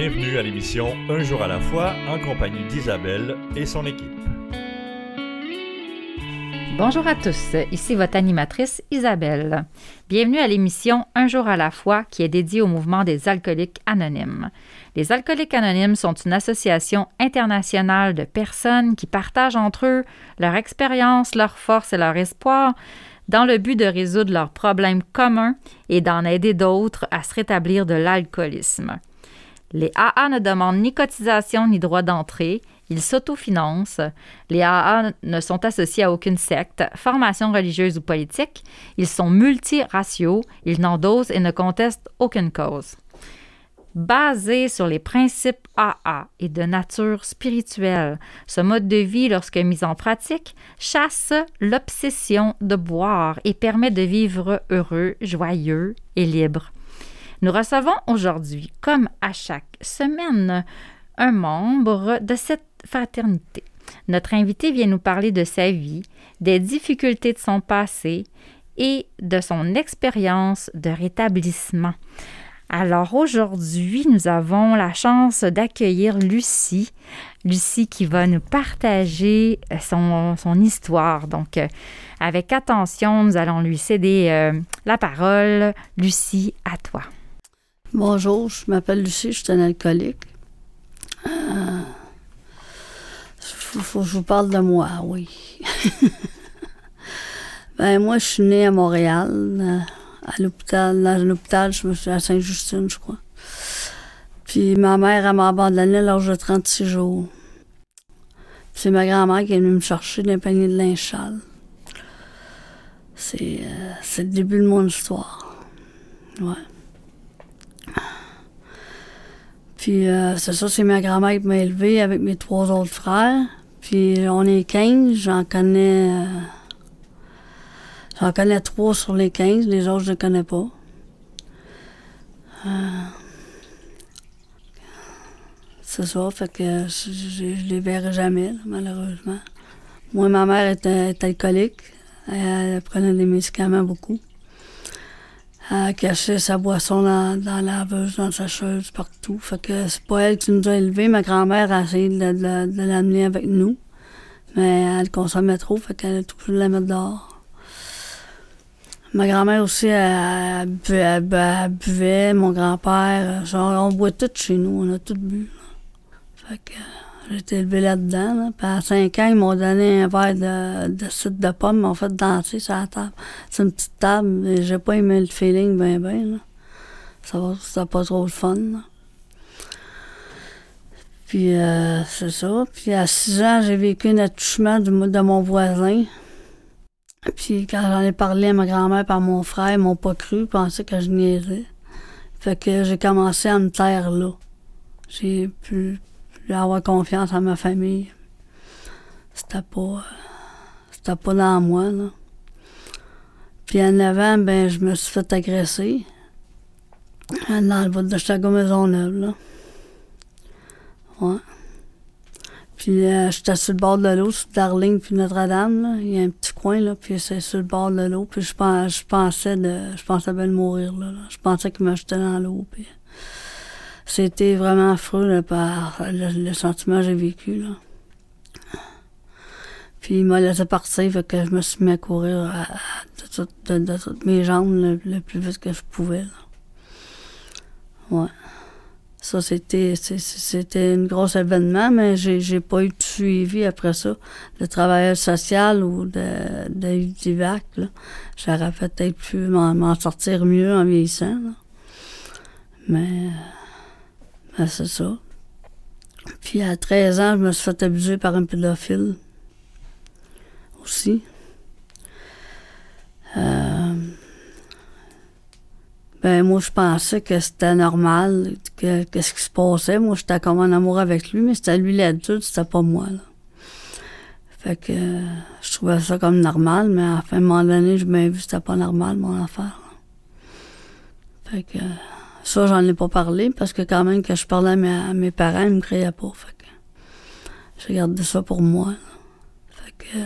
Bienvenue à l'émission Un jour à la fois en compagnie d'Isabelle et son équipe. Bonjour à tous, ici votre animatrice Isabelle. Bienvenue à l'émission Un jour à la fois qui est dédiée au mouvement des alcooliques anonymes. Les alcooliques anonymes sont une association internationale de personnes qui partagent entre eux leur expérience, leur force et leur espoir dans le but de résoudre leurs problèmes communs et d'en aider d'autres à se rétablir de l'alcoolisme. Les AA ne demandent ni cotisation ni droit d'entrée. Ils s'autofinancent. Les AA ne sont associés à aucune secte, formation religieuse ou politique. Ils sont multiraciaux. Ils n'endosent et ne contestent aucune cause. Basé sur les principes AA et de nature spirituelle, ce mode de vie, lorsque mis en pratique, chasse l'obsession de boire et permet de vivre heureux, joyeux et libre. Nous recevons aujourd'hui, comme à chaque semaine, un membre de cette fraternité. Notre invité vient nous parler de sa vie, des difficultés de son passé et de son expérience de rétablissement. Alors aujourd'hui, nous avons la chance d'accueillir Lucie. Lucie qui va nous partager son, son histoire. Donc, euh, avec attention, nous allons lui céder euh, la parole. Lucie, à toi. Bonjour, je m'appelle Lucie, je suis un alcoolique. Euh, faut, que je vous parle de moi, oui. ben, moi, je suis née à Montréal, euh, à l'hôpital, dans l'hôpital, je me suis à Sainte-Justine, je crois. Puis ma mère, elle m'a abandonné à l'âge de 36 jours. C'est ma grand-mère qui est venue me chercher d'un panier de linge C'est, euh, c'est le début de mon histoire. Ouais. Puis euh, c'est ça, c'est ma grand-mère qui m'a élevé avec mes trois autres frères. Puis on est 15, j'en connais. Euh, j'en connais trois sur les 15, les autres je ne connais pas. Euh, c'est ça, fait que je, ne les verrai jamais, malheureusement. Moi, ma mère était, alcoolique. elle, prenait des médicaments beaucoup à cacher sa boisson dans, dans la laveuse, dans sa chaise, partout. Fait que c'est pas elle qui nous a élevés. Ma grand-mère a essayé de, de, l'amener avec nous. Mais elle consommait trop, fait qu'elle a tout pu la mettre dehors. Ma grand-mère aussi, elle, buvait, mon grand-père. on boit tout chez nous, on a tout bu. Fait que j'ai été élevée là-dedans. Puis à 5 ans, ils m'ont donné un verre de, de de pomme, ils m'ont fait danser sur la table. C'est une petite table, et j'ai pas aimé le feeling ben ben. Ça va, c'était pas trop le fun. Puis euh, c'est ça. Puis à 6 ans, j'ai vécu un attouchement de, de mon voisin. Puis quand j'en ai parlé à ma grand-mère par mon frère, ils m'ont pas cru, ils pensaient que je niaisais. Fait que j'ai commencé à me taire là. J'ai avoir confiance en ma famille. C'était pas. C'était pas dans moi, là. Puis en avant, ben, je me suis fait agresser. Dans le bout de Chicago Maisonneuve, là. Ouais. Puis euh, j'étais sur le bord de l'eau, sur Darling puis Notre-Dame. Il y a un petit coin, là, puis c'est sur le bord de l'eau. Puis je, pensais de. Je pensais bien mourir, là. Je pensais qu'il me jetait dans l'eau, puis c'était vraiment affreux par le, sentiment que j'ai vécu. Là. Puis il m'a laissé partir, fait que je me suis mis à courir de, toutes mes jambes le, plus vite que je pouvais. Ouais. Ça, c'était, c'était un gros événement, mais j'ai, j'ai pas eu de suivi après ça, de travailleur social ou de, de d'IVAC. J'aurais peut-être pu m'en, sortir mieux en vieillissant. Mais ben, c'est ça. Puis à 13 ans, je me suis fait abuser par un pédophile. Aussi. Euh, ben moi, je pensais que c'était normal, que qu'est-ce qui se passait. Moi, j'étais comme en amour avec lui, mais c'était lui l'adulte, c'était pas moi. Là. Fait que je trouvais ça comme normal, mais à un moment donné, je m'ai vu que c'était pas normal, mon affaire. Fait que... Ça, j'en ai pas parlé parce que quand même, que je parlais à mes, parents, ils me criaient pas. Fait que j'ai gardé ça pour moi. Fait que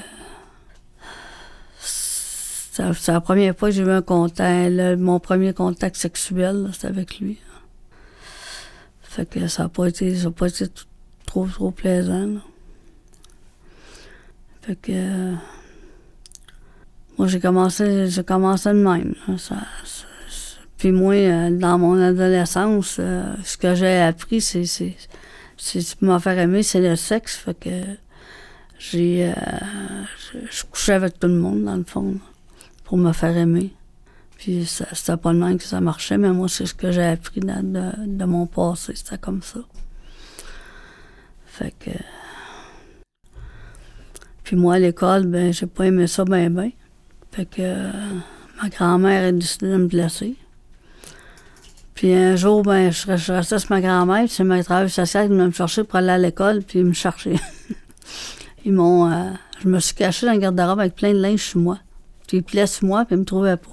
c'est la première fois que j'ai eu un contact, mon premier contact sexuel, c'était avec lui. Fait que ça n'a pas été, ça a pas été trop, trop plaisant. Fait que. moi, j'ai commencé, j'ai commencé de même. ça- puis moi, euh, dans mon adolescence, euh, ce que j'ai appris, c'est, c'est, c'est pour me faire aimer, c'est le sexe. Fait que j'ai, euh, je, couchais avec tout le monde, dans le fond, pour me faire aimer. Puis c'était pas le même que ça marchait, mais moi, c'est ce que j'ai appris de, mon passé. C'était comme ça. Fait que. Puis moi, à l'école, ben, j'ai pas aimé ça ben ben. Fait que ma grand-mère a décidé de me placer. Puis un jour, ben, je, restais sur ma grand-mère, puis c'est ma travail social qui venait me chercher pour aller à l'école, puis me cherchaient. ils m'ont. euh, je me suis cachée dans le garde-robe avec plein de linge sur moi. Puis ils pliaient sur moi, puis ils me trouvaient pas.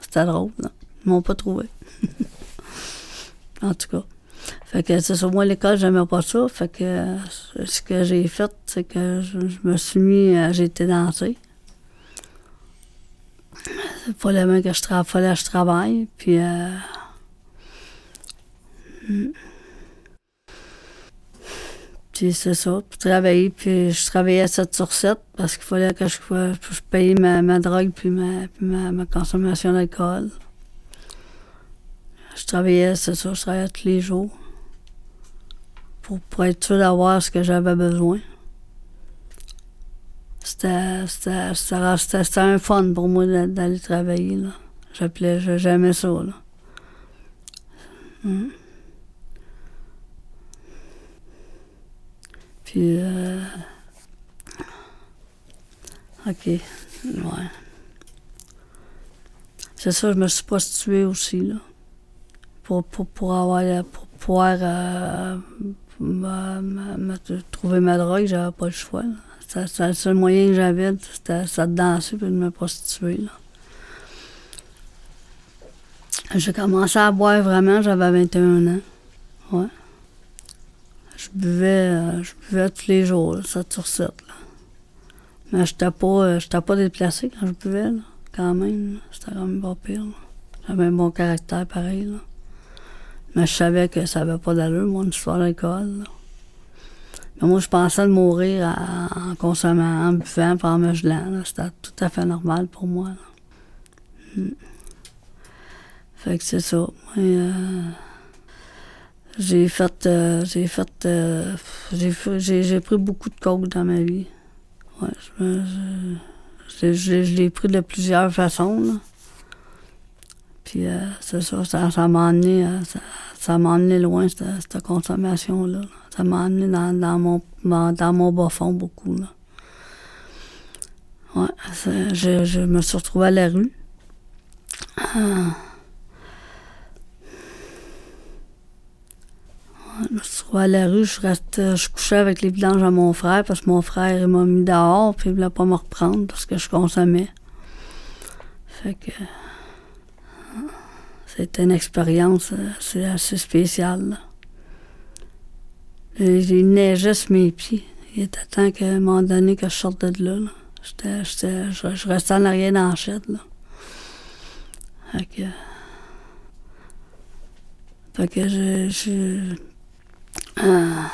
C'était drôle, là. Ils m'ont pas trouvé. en tout cas. Fait que c'est sur moi, l'école, j'aimais pas ça. Fait que euh, ce que j'ai fait, c'est que je, me suis mis, euh, j'ai été danser. Il fallait bien que je, fallait que je travaille. Puis. euh. Puis c'est ça, travailler. Puis je travaillais 7 sur 7 parce qu'il fallait que je, paye ma, ma drogue puis, ma, ma, ma consommation d'alcool. Je travaillais, c'est ça, je travaillais tous les jours pour, pour être sûr d'avoir ce que j'avais besoin. C'était c'était- un fun pour moi d'a- d'aller travailler. J'appelais, j'aimais ça. Mhm. Puis, euh, OK, ouais. C'est ça, je me suis prostituée aussi, là. Pour, pour, pour avoir, pour pouvoir euh, trouver ma drogue, j'avais pas le choix. là. C'était le seul moyen que j'avais, c'était c'était de danser puis de me prostituer. J'ai commencé à boire vraiment, j'avais 21 ans. Ouais. Je buvais, euh, je buvais tous les jours, là, 7 sur 7. Là. Mais j'étais pas, euh, j'étais pas déplacé quand je buvais, là, quand même. C'était quand même pas pire. J'avais un bon caractère pareil. Là. Mais je savais que ça avait pas d'allure, mon histoire d'alcool. Mais moi, je pensais de mourir en, consommant, en buvant, en me gelant. C'était tout à fait normal pour moi. là. Mm. Fait que c'est ça. Euh, j'ai fait, euh, j'ai fait, euh, j'ai fait- j'ai pris beaucoup de coke dans ma vie. Ouais, je, l'ai pris de plusieurs façons. là. Puis euh, c'est ça, ça, m'a amené, euh, ça, ça amené loin cette, cette consommation-là. là. Ça m'a amené dans, dans mon dans, mon bas fond beaucoup. Là. Ouais, je, je me suis retrouvée à la rue. Ah. À la rue, je, restais, je couchais avec les vidanges à mon frère parce que mon frère m'a mis dehors puis il voulait pas me reprendre parce que je consommais. Fait que c'était une expérience euh, assez, assez spéciale. Il neigeait sur mes pieds. Il était temps qu'à un moment donné que je sorte de là. là. J'étais- j'étais- je, je restais en arrière dans la là. Fait que... Fait que je ah.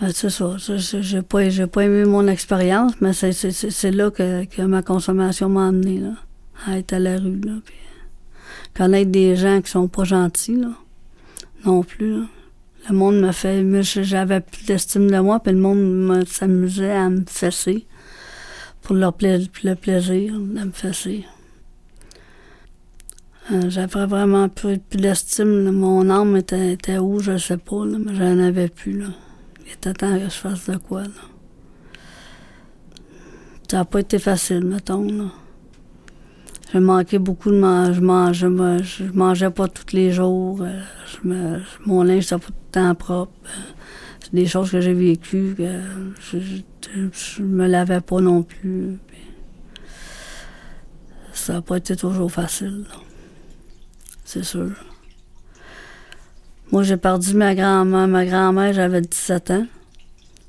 Ben, c'est ça. Je- J'ai pas, j'ai pas aimé mon expérience, mais c'est, là que, que ma consommation m'a amené, là. À être à la rue, là. Puis connaître des gens qui sont pas gentils, là. Non plus. Le monde me fait. J'avais plus d'estime de moi, puis le monde s'amusait à me fesser. Pour le plaisir de me fesser. Euh, J'avais vraiment plus, plus d'estime. Mon âme était, où, je sais pas, là, mais j'en avais plus. Là. Il était temps que je fasse de quoi. Là. Ça n'a pas été facile, mettons. J'ai manqué beaucoup de manger. Je mangeais, je mangeais pas tous les jours. euh, je me, je- mon linge n'était pas tout le temps propre. euh, C'est des choses que j'ai vécues que je, je, je me lavais pas non plus. ça n'a pas été toujours facile. C'est sûr. Moi, j'ai perdu ma grand-mère. Ma grand-mère, j'avais 17 ans.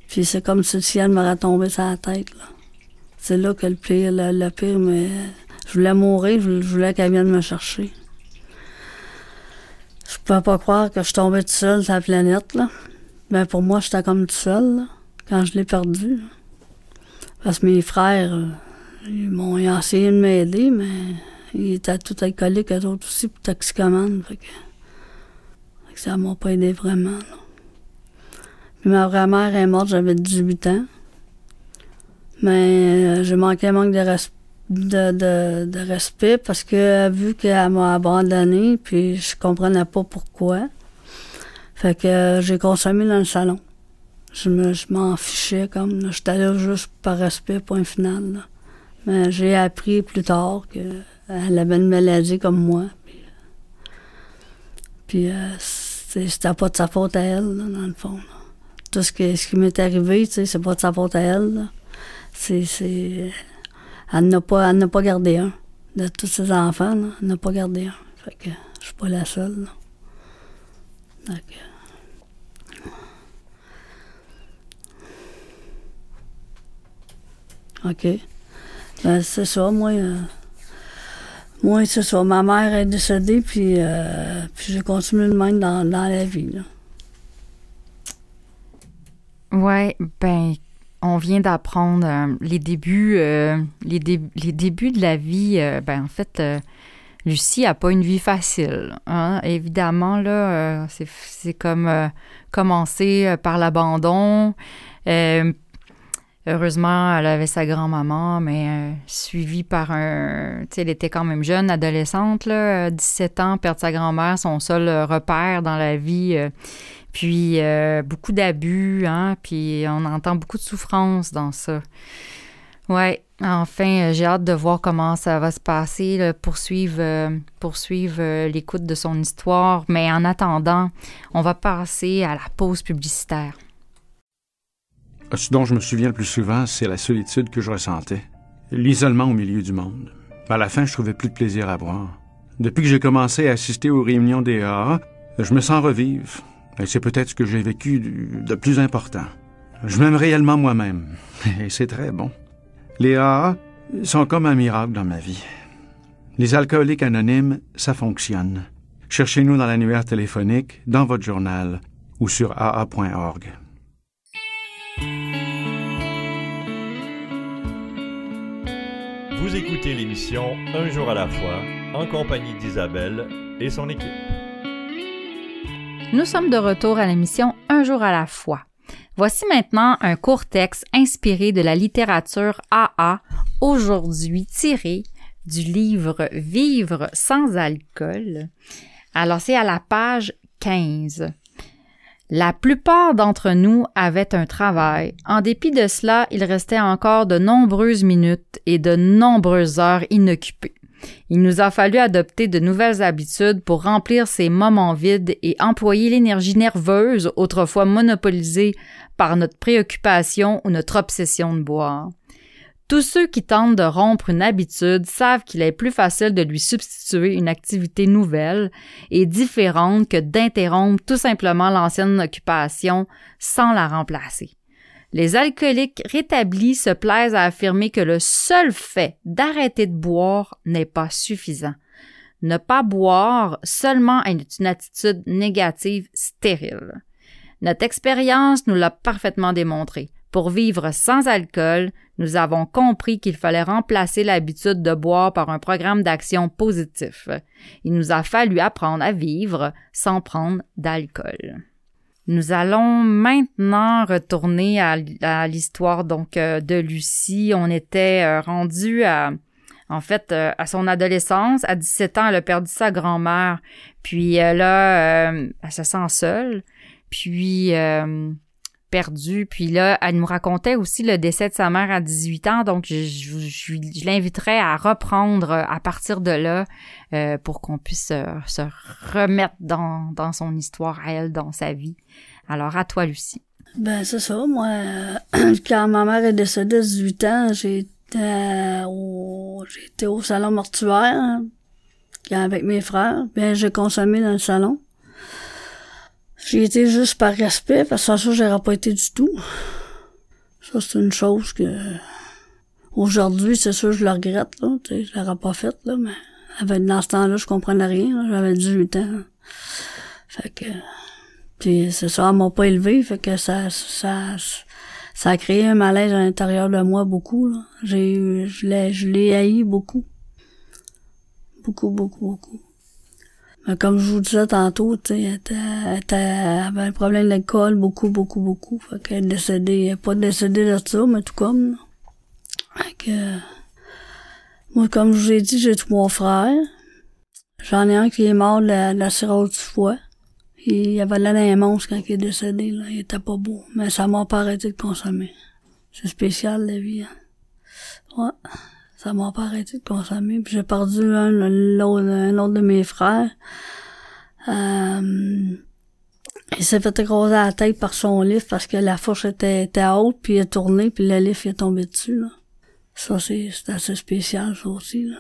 Puis c'est comme si le ciel m'aurait tombé sur la tête. C'est là que le pire, le, pire, mais je voulais mourir, je, voulais qu'elle vienne me chercher. Je pouvais pas croire que je tombais tout seul sur la planète, là. Ben, pour moi, j'étais comme tout seul, là, quand je l'ai perdu. Parce que mes frères, euh, ils m'ont essayé de m'aider, mais ils étaient tout alcooliques, eux autres aussi, pour toxicomanes. Fait que, que ça m'a pas aidé vraiment. Puis ma vraie mère est morte, j'avais 18 ans. Mais euh, j'ai manqué un manque de, res- de, de, respect parce que vu qu'elle m'a abandonné, puis je comprenais pas pourquoi. Fait que euh, j'ai consommé dans le salon. Je me je m'en fichais comme j'étais là juste par respect, point final. Mais j'ai appris plus tard qu'elle avait une maladie comme moi. Puis, euh, puis euh, c'était pas de sa faute à elle, dans le fond. Tout ce, que, ce qui m'est arrivé, c'est pas de sa faute à elle. C'est. c'est elle n'a pas, elle n'a pas gardé un. De tous ses enfants, elle n'a pas gardé un. Fait que je suis pas la seule. que- OK. Ben, c'est ça, moi. euh, moi, c'est ça. Ma mère est décédée, puis, euh, puis j'ai continué de même dans, dans la vie. Là. Ouais, ben, on vient d'apprendre euh, les débuts, euh, les, dé- les débuts de la vie. ben, en fait, Lucie a pas une vie facile. hein. Évidemment, là, c'est, comme commencer par l'abandon. Euh, heureusement, elle avait sa grand-maman, mais euh, suivie par un... Tu sais, elle était quand même jeune, adolescente, là, euh, 17 ans, perdre sa grand-mère, son seul euh, repère dans la vie. euh, puis euh, beaucoup d'abus, hein, puis on entend beaucoup de souffrance dans ça. Ouais, enfin, euh, j'ai hâte de voir comment ça va se passer, poursuivre, euh, euh, l'écoute de son histoire. Mais en attendant, on va passer à la pause publicitaire. Ce dont je me souviens le plus souvent, c'est la solitude que je ressentais. L'isolement au milieu du monde. À la fin, je trouvais plus de plaisir à boire. Depuis que j'ai commencé à assister aux réunions des AA, je me sens revivre. Et c'est peut-être ce que j'ai vécu de plus important. Je m'aime réellement moi-même. Et c'est très bon. Les AA sont comme un miracle dans ma vie. Les alcooliques anonymes, ça fonctionne. Cherchez-nous dans l'annuaire téléphonique, dans votre journal ou sur aa.org. Vous écoutez l'émission Un jour à la fois en compagnie d'Isabelle et son équipe. Nous sommes de retour à l'émission Un jour à la fois. Voici maintenant un court texte inspiré de la littérature AA, aujourd'hui tiré du livre Vivre sans alcool. Alors c'est à la page 15. La plupart d'entre nous avaient un travail. En dépit de cela, il restait encore de nombreuses minutes et de nombreuses heures inoccupées. Il nous a fallu adopter de nouvelles habitudes pour remplir ces moments vides et employer l'énergie nerveuse autrefois monopolisée par notre préoccupation ou notre obsession de boire. Tous ceux qui tentent de rompre une habitude savent qu'il est plus facile de lui substituer une activité nouvelle et différente que d'interrompre tout simplement l'ancienne occupation sans la remplacer. Les alcooliques rétablis se plaisent à affirmer que le seul fait d'arrêter de boire n'est pas suffisant. Ne pas boire seulement est une attitude négative stérile. Notre expérience nous l'a parfaitement démontré. Pour vivre sans alcool, nous avons compris qu'il fallait remplacer l'habitude de boire par un programme d'action positif. Il nous a fallu apprendre à vivre sans prendre d'alcool. Nous allons maintenant retourner à, l'histoire donc euh, de Lucie. On était euh, rendu à en fait euh, à son adolescence, à 17 ans, elle a perdu sa grand-mère. Puis là elle se sent seule, puis Puis là, elle nous racontait aussi le décès de sa mère à 18 ans. Donc, je, je, je, je l'inviterais à reprendre à partir de là euh, pour qu'on puisse euh, se remettre dans, son histoire à elle, dans sa vie. Alors, à toi, Lucie. Ben, c'est ça. Moi, euh, quand ma mère est décédée à 18 ans, j'étais au, au salon mortuaire hein, avec mes frères. Bien, j'ai consommé dans le salon. J'ai été juste par respect, parce que ça, j'aurais pas été du tout. Ça, c'est une chose que... Aujourd'hui, c'est sûr, je le regrette, là. Tu sais, je l'aurais pas faite, là, mais avec, dans ce temps-là, je comprenais rien. J'avais 18 ans. Fait que, puis c'est ça, elle m'a pas élevé, fait que ça, ça, ça a créé un malaise à l'intérieur de moi beaucoup, là. J'ai je l'ai, je l'ai haï beaucoup. Beaucoup, beaucoup, beaucoup. Mais comme je vous disais tantôt, tu sais, elle, elle avait un problème d'alcool, beaucoup, beaucoup, beaucoup. Fait qu'elle est décédée, elle est pas décédée de ça, mais tout comme, là. Fait que, moi, comme je vous ai dit, j'ai trois frères. J'en ai un qui est mort de la, de la du foie. Il avait l'air d'un monstre quand il est décédé, là. Il était pas beau. Mais ça m'a pas arrêté de consommer. C'est spécial, la vie, hein. Ouais. Ça m'a pas arrêté de consommer. Puis j'ai perdu un, l'autre, de mes frères. Euh, il s'est fait écraser la tête par son livre parce que la fourche était, était haute, puis il a tourné, puis le livre il est tombé dessus, là. Ça, c'est, assez spécial, ça aussi, là.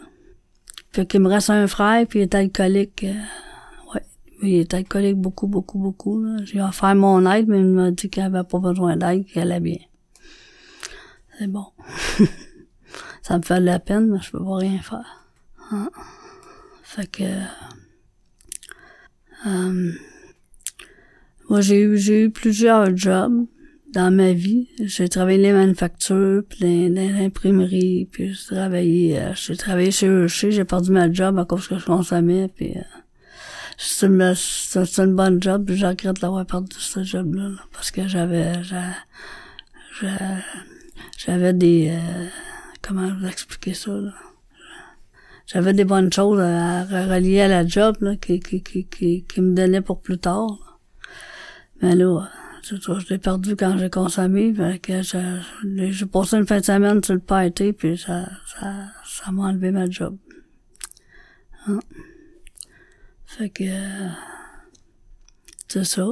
Fait qu'il me reste un frère, puis il est alcoolique. euh, ouais, il est alcoolique beaucoup, beaucoup, beaucoup. J'ai offert mon aide, mais il m'a dit qu'il avait pas besoin d'aide, qu'il allait bien. C'est bon. ça me fait de la peine, mais je peux pas rien faire. Hein. Fait que... euh, moi, j'ai eu, j'ai eu plusieurs jobs dans ma vie. J'ai travaillé dans les manufactures, puis l'imprimerie, puis j'ai travaillé, euh, j'ai travaillé chez Hershey, j'ai perdu ma job à cause que je consommais, puis euh, c'est une, une bonne job, puis je regrette d'avoir perdu ce job-là, là, parce que j'avais, j'a- j'a- j'avais des, euh, comment vous expliquer ça, là? J'avais des bonnes choses à, relier à la job, là, qui, qui, qui, qui, me donnaient pour plus tard. Mais là, ça, je l'ai perdu quand j'ai consommé, fait que je- j'ai passé une fin de semaine sur le party, puis ça, ça, ça m'a enlevé ma job. Hein? Fait que, c'est ça.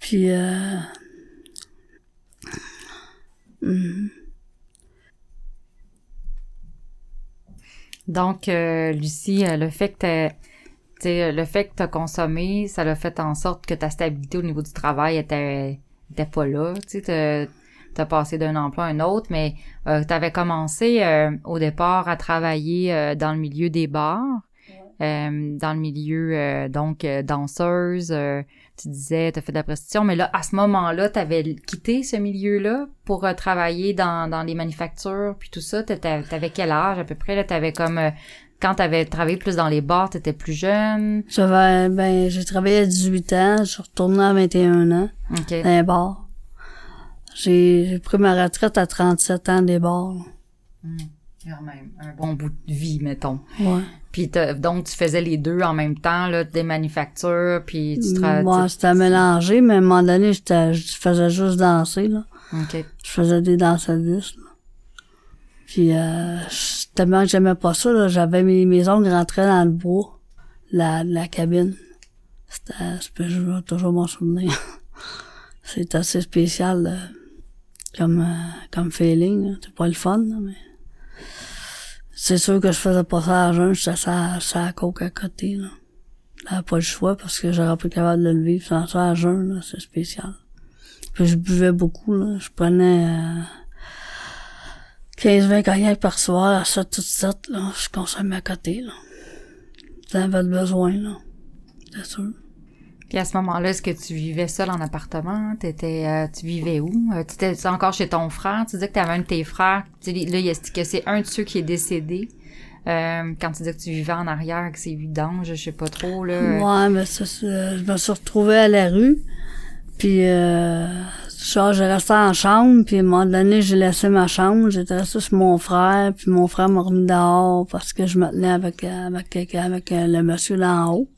Puis, euh, mhm. Donc, euh, Lucie, euh, le fait que t'as- tu sais, le fait que tu as consommé, ça l'a fait en sorte que ta stabilité au niveau du travail était, était pas là. Tu sais, tu as passé d'un emploi à un autre, mais euh, tu avais commencé euh, au départ à travailler euh, dans le milieu des bars, euh, dans le milieu, euh, donc, euh, danseuse. euh, tu disais, tu as fait de la prostitution, mais là, à ce moment-là, tu avais quitté ce milieu-là pour euh, travailler dans, dans les manufactures, puis tout ça. T'étais- T'avais quel âge à peu près? Là, t'avais comme... euh, quand t'avais travaillé plus dans les bars, t'étais plus jeune? J'avais, ben, j'ai travaillé à 18 ans, je suis retournée à 21 ans, OK. dans les bars. J'ai, j'ai pris ma retraite à 37 ans des bars. Quand même, un bon bout de vie, mettons. Ouais. Puis donc, tu faisais les deux en même temps, là, des manufactures, puis tu travaillais... Moi, c'était mélangé, mais à un moment donné, je faisais juste danser, là. OK. Je faisais des danses à vis, là. Puis, euh, tellement que j'aimais pas ça, là, j'avais mes, mes ongles rentraient dans le bois, la, la cabine. C'était, je toujours m'en souvenir. C'est assez spécial, là, comme, euh, comme feeling. C'est pas le fun, là, mais. C'est sûr que je faisais pas ça à jeun, j'étais ça, ça à coke à côté, là. J'avais pas le choix parce que j'aurais pas été capable de le vivre sans ça à jeun, là, c'est spécial. Puis je buvais beaucoup, là. Je prenais euh, 15-20 cognacs par soir, à ça, tout ça, là. Je consommais à côté, là. J'avais besoin, là. C'est sûr. Puis à ce moment-là, est-ce que tu vivais seul en appartement? T'étais, euh, tu vivais où? Euh, tu étais encore chez ton frère? Tu disais que tu avais un de tes frères. Tu dis, là, il a- que c'est un de ceux qui est décédé. Euh, quand tu dis que tu vivais en arrière, que c'est vidange, je sais pas trop, là. euh, Ouais, mais ça, c'est- je me suis retrouvée à la rue. Puis, euh, genre, j'ai resté en chambre. Puis, à un moment donné, j'ai laissé ma chambre. J'étais restée sur mon frère. Puis, mon frère m'a remis dehors parce que je me tenais avec, euh, avec avec euh, le monsieur d'en haut.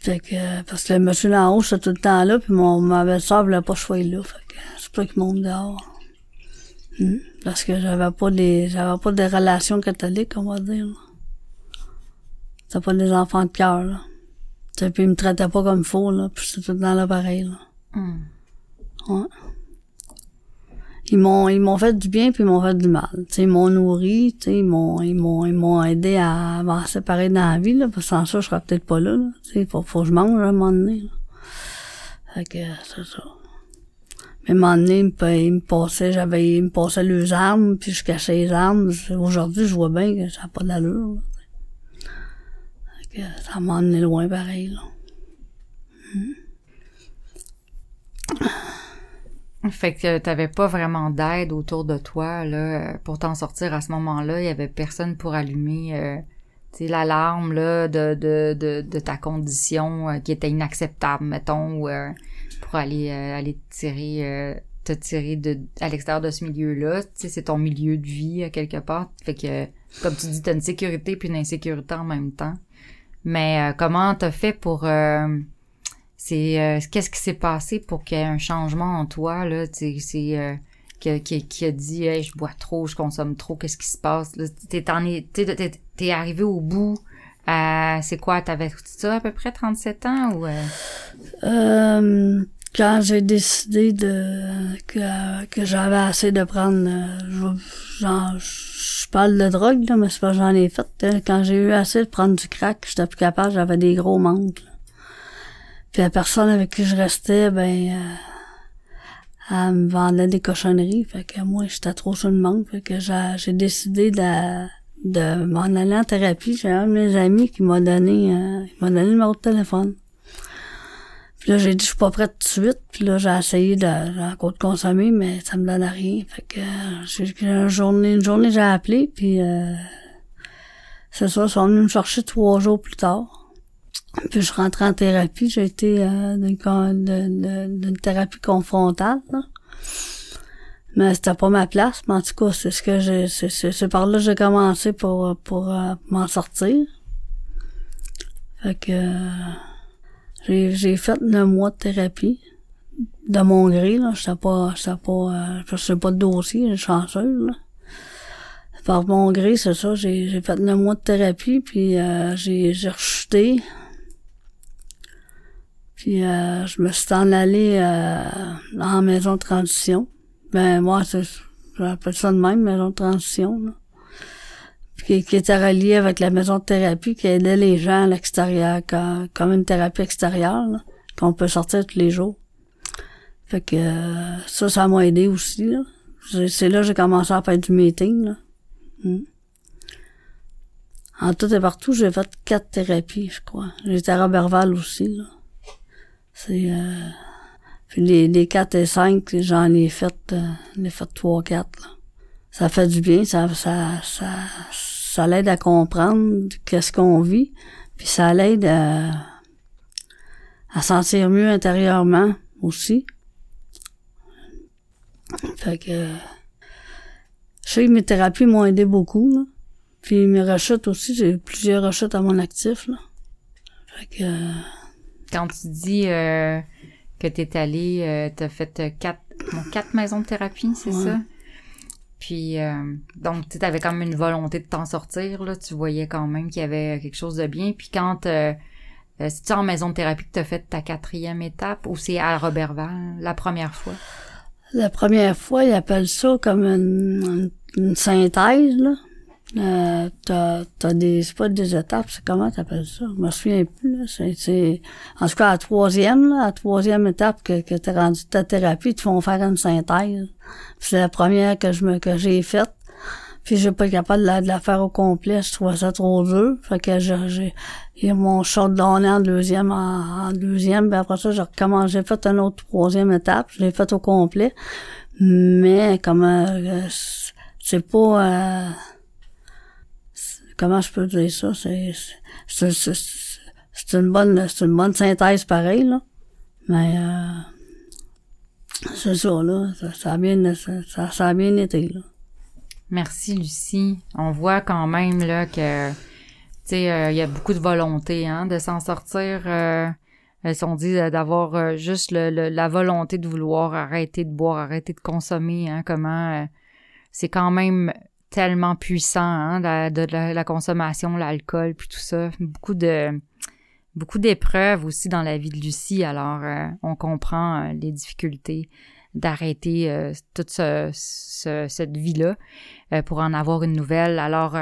Fait que, euh, parce que le monsieur d'en haut, c'était tout le temps là. Puis, mon, ma belle-sœur voulait pas que je sois là. Fait que, c'est pas qu'il monte dehors. Hmm. Parce que j'avais pas des, j'avais pas des relations catholiques, on va dire. là. C'était pas des enfants de cœur, là. Puis ils me traitaient pas comme faux, là. Puis c'était tout le temps là pareil, là. hmm. Ouais. Ils m'ont, ils m'ont fait du bien puis ils m'ont fait du mal. Tu sais, ils m'ont nourri, tu sais, ils m'ont, ils m'ont, ils m'ont aidé à m'en séparer dans la vie, là. Parce que sans ça, je serais peut-être pas là, là. Tu sais, faut, faut que je mange à un moment donné, là. Fait que, c'est ça. Mais à un moment donné, il me, pa- il me passait, j'avais, il me passait les armes, puis je cachais les armes. Aujourd'hui, je vois bien que ça n'a pas d'allure, là. que ça m'a emmené loin pareil, là. Fait que t'avais pas vraiment d'aide autour de toi là pour t'en sortir à ce moment-là. Il y avait personne pour allumer euh, l'alarme là de, de, de, de ta condition euh, qui était inacceptable, mettons, ou euh, pour aller euh, aller te tirer euh, te tirer de à l'extérieur de ce milieu-là. C'est ton milieu de vie euh, quelque part. Fait que comme tu dis, t'as une sécurité puis une insécurité en même temps. Mais euh, comment t'as fait pour c'est euh, qu'est-ce qui s'est passé pour qu'il y ait un changement en toi là? C'est euh, qui, qui, qui a dit hey, je bois trop je consomme trop qu'est-ce qui se passe? T'es t'es t'es arrivé au bout à c'est quoi t'avais ça à peu près 37 ans ou euh, Euh, quand j'ai décidé de que, que j'avais assez de prendre, euh, je, genre, je parle de drogue, là, mais c'est pas j'en ai fait. hein. Quand j'ai eu assez de prendre du crack, j'étais plus capable, j'avais des gros manques. Puis la personne avec qui je restais, ben, euh, elle me vendait des cochonneries. Fait que moi, j'étais trop sur le manque. Fait que j'ai décidé de, de m'en aller en thérapie. J'ai un de mes amis qui m'a donné, euh, m'a donné le numéro de téléphone. Puis là, j'ai dit, je suis pas prête tout de suite. Puis là, j'ai essayé de, encore de consommer, mais ça me donnait rien. Fait que, euh, j'ai, une journée, une journée, j'ai appelé, puis euh, c'est ça, ils sont venus me chercher trois jours plus tard. Puis je rentrée en thérapie. J'ai été euh, d'une, thérapie confrontale, là. Mais c'était pas ma place. Mais en tout cas, c'est ce que j'ai, c'est, par là que j'ai commencé pour, pour euh, m'en sortir. Fait que, euh, j'ai, fait neuf mois de thérapie. De mon gré, là. J'étais pas, j'étais pas, euh, je pas de dossier, j'ai chanceuse, là. Par mon gré, c'est ça, j'ai, j'ai fait neuf mois de thérapie, puis euh, j'ai, j'ai rechuté. Puis euh, je me suis en allée euh, en maison de transition. Ben moi, j'appelle ça de même, maison de transition, là. Puis qui, était reliée avec la maison de thérapie qui aidait les gens à l'extérieur, comme une thérapie extérieure, qu'on peut sortir tous les jours. Fait que euh, ça, ça m'a aidé aussi. C'est là que j'ai commencé à faire du meeting. Là. Mm. En tout et partout, j'ai fait quatre thérapies, je crois. Été à Roberval aussi. Là. C'est euh, les, les quatre et cinq, j'en ai fait, euh, j'en ai fait trois, quatre. Là. Ça fait du bien, ça, ça, ça, ça l'aide à comprendre qu'est-ce qu'on vit, puis ça l'aide à, à sentir mieux intérieurement aussi. Fait que je sais que mes thérapies m'ont aidé beaucoup, là. Puis mes rechutes aussi, j'ai eu plusieurs rechutes à mon actif, là. Fait que quand tu dis euh, que t'es allé euh, t'as fait euh, quatre quatre maisons de thérapie c'est Ouais. ça? Puis euh, donc tu avais quand même une volonté de t'en sortir là tu voyais quand même qu'il y avait quelque chose de bien puis quand euh, euh, c'est-tu en maison de thérapie que t'as fait ta quatrième étape ou c'est à Robertval la première fois? La première fois, ils appellent ça comme une, une, une synthèse, là. Euh, t'as, t'as des, c'est pas des étapes, c'est comment t'appelles ça? Je me souviens plus, là. C'est, c'est, en tout cas, à la troisième, là, à la troisième étape que, que t'es rendu ta thérapie, ils te font faire une synthèse. C'est la première que je me, que j'ai faite. Puis j'ai pas été capable de la, de la faire au complet, je trouvais ça trop dur. Fait que j'ai, j'ai, mon short donné en deuxième, en, en deuxième, puis après ça, j'ai recommencé, j'ai fait une autre troisième étape, je l'ai fait au complet. Mais, comme, euh, c'est pas, euh, comment je peux dire ça, c'est, c'est, une bonne, c'est une bonne synthèse pareil, là. Mais, euh, c'est ça, là, ça, a bien, ça, a bien été, là. Merci Lucie. On voit quand même là que tu sais euh, il y a beaucoup de volonté hein de s'en sortir euh, si on dit euh, d'avoir euh, juste le, le- la volonté de vouloir arrêter de boire, arrêter de consommer hein comment euh, c'est quand même tellement puissant hein la, de la, consommation, l'alcool puis tout ça, beaucoup de beaucoup d'épreuves aussi dans la vie de Lucie alors euh, on comprend euh, les difficultés d'arrêter euh, toute ce- ce- cette vie-là pour en avoir une nouvelle. Alors,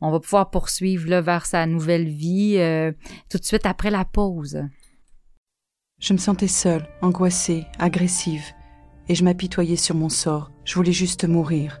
on va pouvoir poursuivre vers sa nouvelle vie tout de suite après la pause. Je me sentais seule, angoissée, agressive, et je m'apitoyais sur mon sort. Je voulais juste mourir.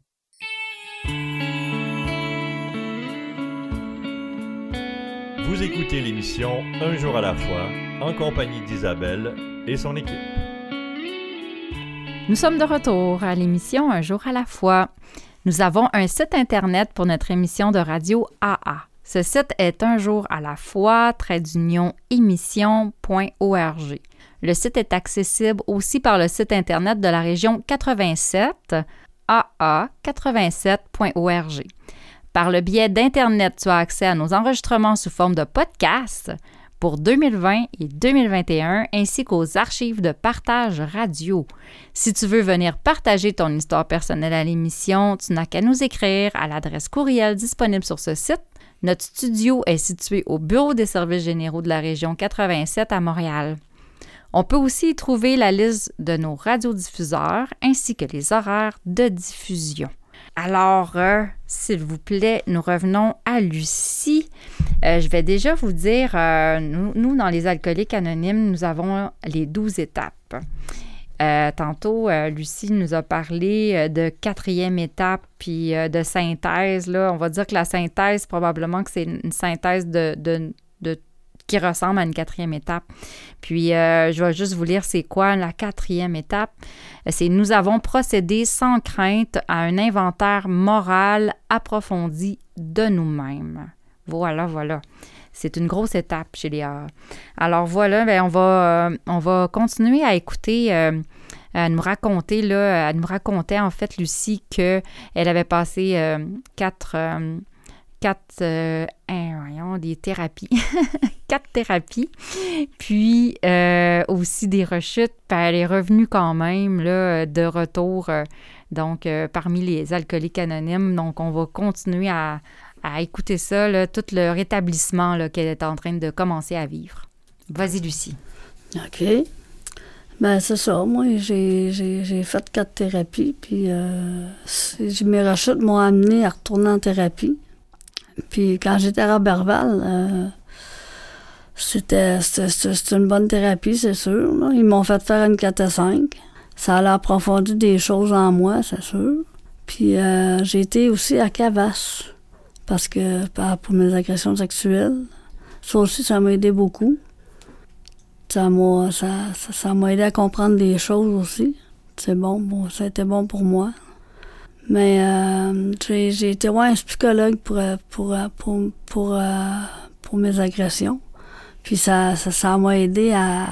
Écoutez l'émission Un jour à la fois en compagnie d'Isabelle et son équipe. Nous sommes de retour à l'émission Un jour à la fois. Nous avons un site Internet pour notre émission de radio AA. Ce site est un jour à la fois, émission.org. Le site est accessible aussi par le site Internet de la région 87, aa87.org. Par le biais d'Internet, tu as accès à nos enregistrements sous forme de podcast pour 2020 et 2021, ainsi qu'aux archives de partage radio. Si tu veux venir partager ton histoire personnelle à l'émission, tu n'as qu'à nous écrire à l'adresse courriel disponible sur ce site. Notre studio est situé au Bureau des services généraux de la région 87 à Montréal. On peut aussi y trouver la liste de nos radiodiffuseurs ainsi que les horaires de diffusion. Alors, euh, s'il vous plaît, nous revenons à Lucie. Euh, je vais déjà vous dire, euh, nous, dans les alcooliques anonymes, nous avons les douze étapes. tantôt, Lucie nous a parlé de quatrième étape puis de synthèse. On va dire que la synthèse, probablement que c'est une synthèse de, de, de qui ressemble à une quatrième étape. Puis, euh, je vais juste vous lire c'est quoi la quatrième étape. C'est nous avons procédé sans crainte à un inventaire moral approfondi de nous-mêmes. Voilà, voilà. C'est une grosse étape chez les Alors voilà, bien, on, va, euh, on va continuer à écouter. Euh, à nous raconter, là, elle nous racontait en fait, Lucie, qu'elle avait passé quatre, quatre, euh, voyons, des thérapies, quatre thérapies, puis euh, aussi des rechutes, puis elle est revenue quand même là, de retour, euh, donc parmi les alcooliques anonymes. Donc, on va continuer à, écouter ça, tout le rétablissement qu'elle est en train de commencer à vivre. Vas-y, Lucie. OK. Ben, c'est ça. Moi, j'ai fait quatre thérapies, puis mes rechutes m'ont amené à retourner en thérapie. Puis quand j'étais à Robertval, euh, c'était une bonne thérapie, c'est sûr. Ils m'ont fait faire une 4 à 5. Ça a approfondi des choses en moi, c'est sûr. Puis euh, j'ai été aussi à Cavas, parce que pour mes agressions sexuelles. Ça aussi, ça m'a aidé beaucoup. Ça m'a ça, ça, aidé à comprendre des choses aussi. C'est bon, bon, ça a été bon pour moi. Mais euh, j'ai été voir un psychologue pour, euh, pour, euh, pour, pour, pour, mes agressions. Puis ça ça, m'a aidé à,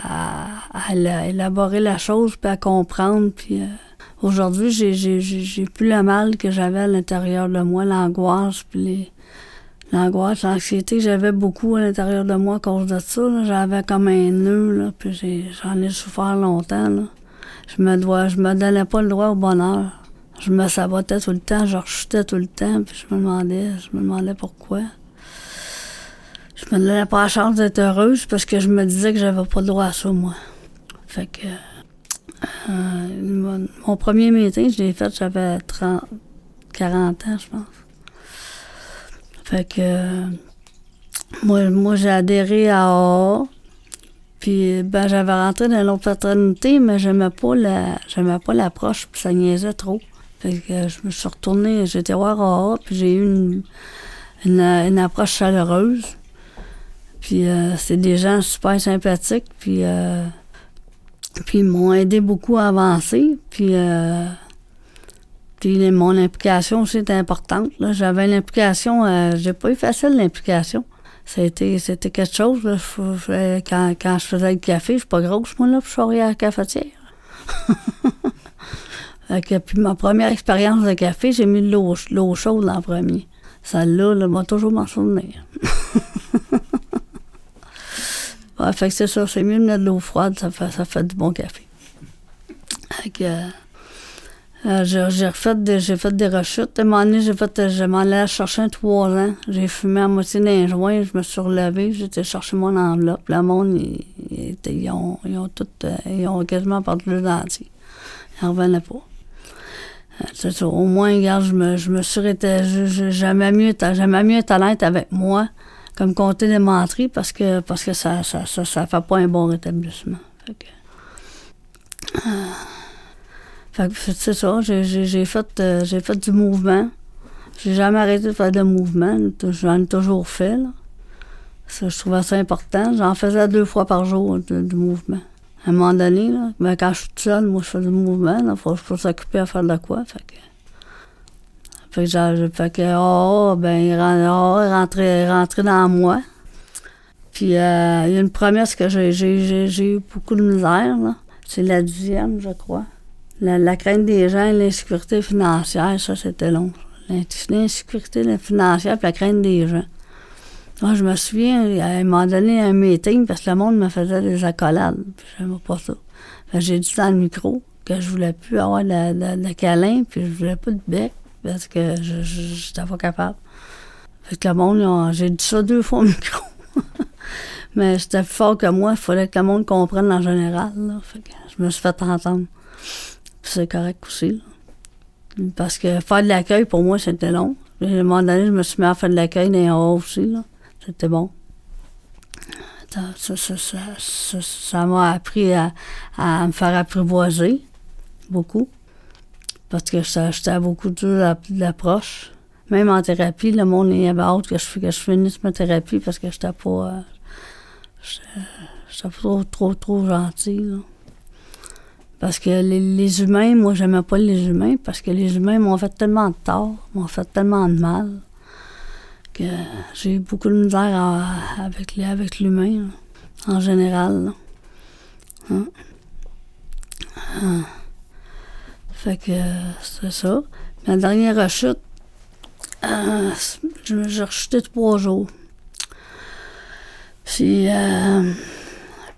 à, élaborer la chose, puis à comprendre. Puis aujourd'hui, j'ai, plus le mal que j'avais à l'intérieur de moi, l'angoisse, puis l'angoisse, l'anxiété que j'avais beaucoup à l'intérieur de moi à cause de ça. J'avais comme un nœud, là, puis j'en ai souffert longtemps. Là. Je me dois, je me donnais pas le droit au bonheur. Je me sabotais tout le temps, je rechutais tout le temps, puis je me demandais, je me demandais pourquoi. Je me donnais pas la chance d'être heureuse parce que je me disais que j'avais pas le droit à ça, moi. Fait que euh, mon, premier meeting, je l'ai fait, j'avais 30, 40 ans, je pense. Fait que moi, moi j'ai adhéré à AA. Puis ben j'avais rentré dans l'autre fraternité, mais j'aimais pas la pas l'approche, puis ça niaisait trop. Fait que je me suis retournée, j'étais voir AA, puis j'ai eu une, une, approche chaleureuse. Puis euh, c'est des gens super sympathiques, puis, euh, puis ils m'ont aidé beaucoup à avancer. Puis, euh, puis mon implication aussi était importante. J'avais l'implication, j'ai pas eu facile l'implication. C'était, c'était quelque chose. quand, quand je faisais le café, je suis pas grosse, moi, là, je suis à la cafetière. puis ma première expérience de café, j'ai mis de l'eau, chaude en premier. Celle-là, là, m'a toujours m'en souvenir. fait que c'est ça, c'est mieux de mettre de l'eau froide, ça fait, ça fait du bon café. Fait que, Euh, j'ai refait des, j'ai fait des rechutes. À un moment j'ai fait, je m'en allais chercher un trois ans. J'ai fumé à moitié d'un joint, je me suis relevé, j'étais chercher mon enveloppe. Le monde, ils, ont, ils ont tout, euh, ils ont quasiment perdu le dentier. Ils n'en revenaient pas. Euh. Au moins, regarde, je me, je me suis j'aimais mieux, j'aimais mieux honnête avec moi comme compter des menteries parce que, parce que ça, ça, ça, ça fait pas un bon rétablissement. Fait que, c'est ça, j'ai fait, euh, fait du mouvement. J'ai jamais arrêté de faire de mouvement. J'en ai toujours fait. Ça, je trouvais ça important. J'en faisais deux fois par jour du mouvement. À un moment donné, là, ben, quand je suis toute seule, moi, je fais du mouvement. Il faut, faut s'occuper à faire de quoi. Fait que, fait que, j'ai, fait que oh, ben, il rentrait, rentrait dans moi. Puis, euh, il y a une promesse que j'ai, j'ai, eu beaucoup de misère. C'est la dixième, je crois. La, crainte des gens, l'insécurité financière, ça, c'était long. L'insécurité financière et la crainte des gens. Moi, je me souviens, un moment donné, un meeting, parce que le monde me faisait des accolades. J'aimais pas ça. j'ai dit dans le micro que je voulais plus avoir de, de, de câlin, puis je voulais pas de bec, parce que je j'étais pas capable. Fait que le monde, j'ai dit ça deux fois au micro. Mais c'était plus fort que moi, il fallait que le monde comprenne en général. Fait que je me suis fait entendre c'est correct aussi. Parce que faire de l'accueil, pour moi, c'était long. à un moment donné, je me suis mis à faire de l'accueil dans les aussi. C'était bon. Ça, m'a appris à, me faire apprivoiser beaucoup. Parce que j'étais beaucoup de l'approche. Même en thérapie, le monde avait hâte que je, que je finisse ma thérapie parce que j'étais pas. Euh, j'étais trop, trop, trop gentil. Parce que les, humains, moi, j'aimais pas les humains parce que les humains m'ont fait tellement de tort, m'ont fait tellement de mal j'ai eu beaucoup de misère avec, avec l'humain, en général. Hein? Ah. Fait que c'est ça. Ma dernière rechute, euh, j'ai rechuté trois jours. Puis, euh,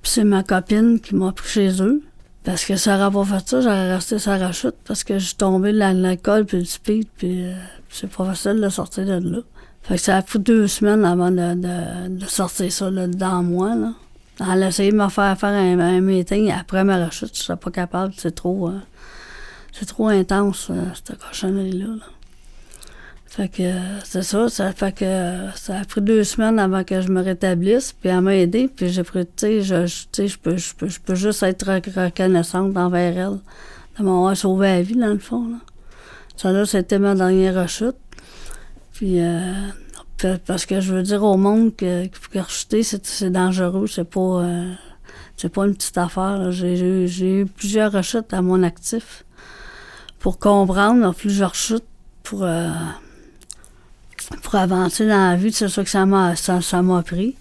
puis c'est ma copine qui m'a pris chez eux. Parce que ça n'aurait pas fait ça, j'aurais resté sur la chute parce que je suis tombé de l'alcool puis le speed, puis euh, c'est pas facile de sortir de là. Fait que ça a pris deux semaines avant de, de, sortir ça là, dans moi. Là. Elle a essayé de me faire faire un, meeting après ma rechute, je serais pas capable, c'est trop, euh, c'est trop intense, euh, cette cochonnerie-là. là fait que c'est ça, ça fait que ça a pris deux semaines avant que je me rétablisse, puis elle m'a aidé, puis j'ai pris, tu sais, je, je, peux, je, peux, je peux juste être reconnaissante envers elle de m'avoir sauvé la vie, dans le fond. Là. Ça là, c'était ma dernière rechute. Puis, euh, parce que je veux dire au monde que, que rechuter, c'est dangereux, c'est pas, euh, c'est pas une petite affaire. J'ai eu plusieurs rechutes à mon actif pour comprendre, plusieurs chutes pour... Euh, pour avancer dans la vie, c'est ça que ça m'a, ça, ça pris.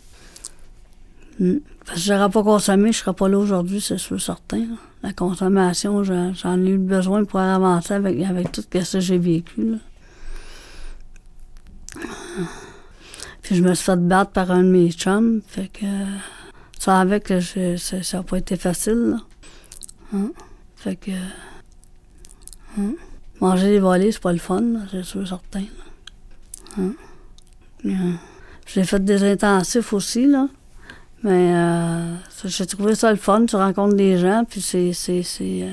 Hmm. Parce que je pas consommé, je ne serais pas là aujourd'hui, c'est certain. La consommation, j'en, ai eu besoin pour avancer avec, avec tout ce que j'ai vécu. Puis je me suis fait battre par un de mes chums, fait que ça avec que ça n'a pas été facile. Hein? Fait que hein? manger des volets, c'est pas le fun, c'est sûr certain. Hein? J'ai fait des intensifs aussi, là. Mais euh, j'ai trouvé ça le fun. Tu rencontres des gens, puis c'est. c'est, c'est, euh,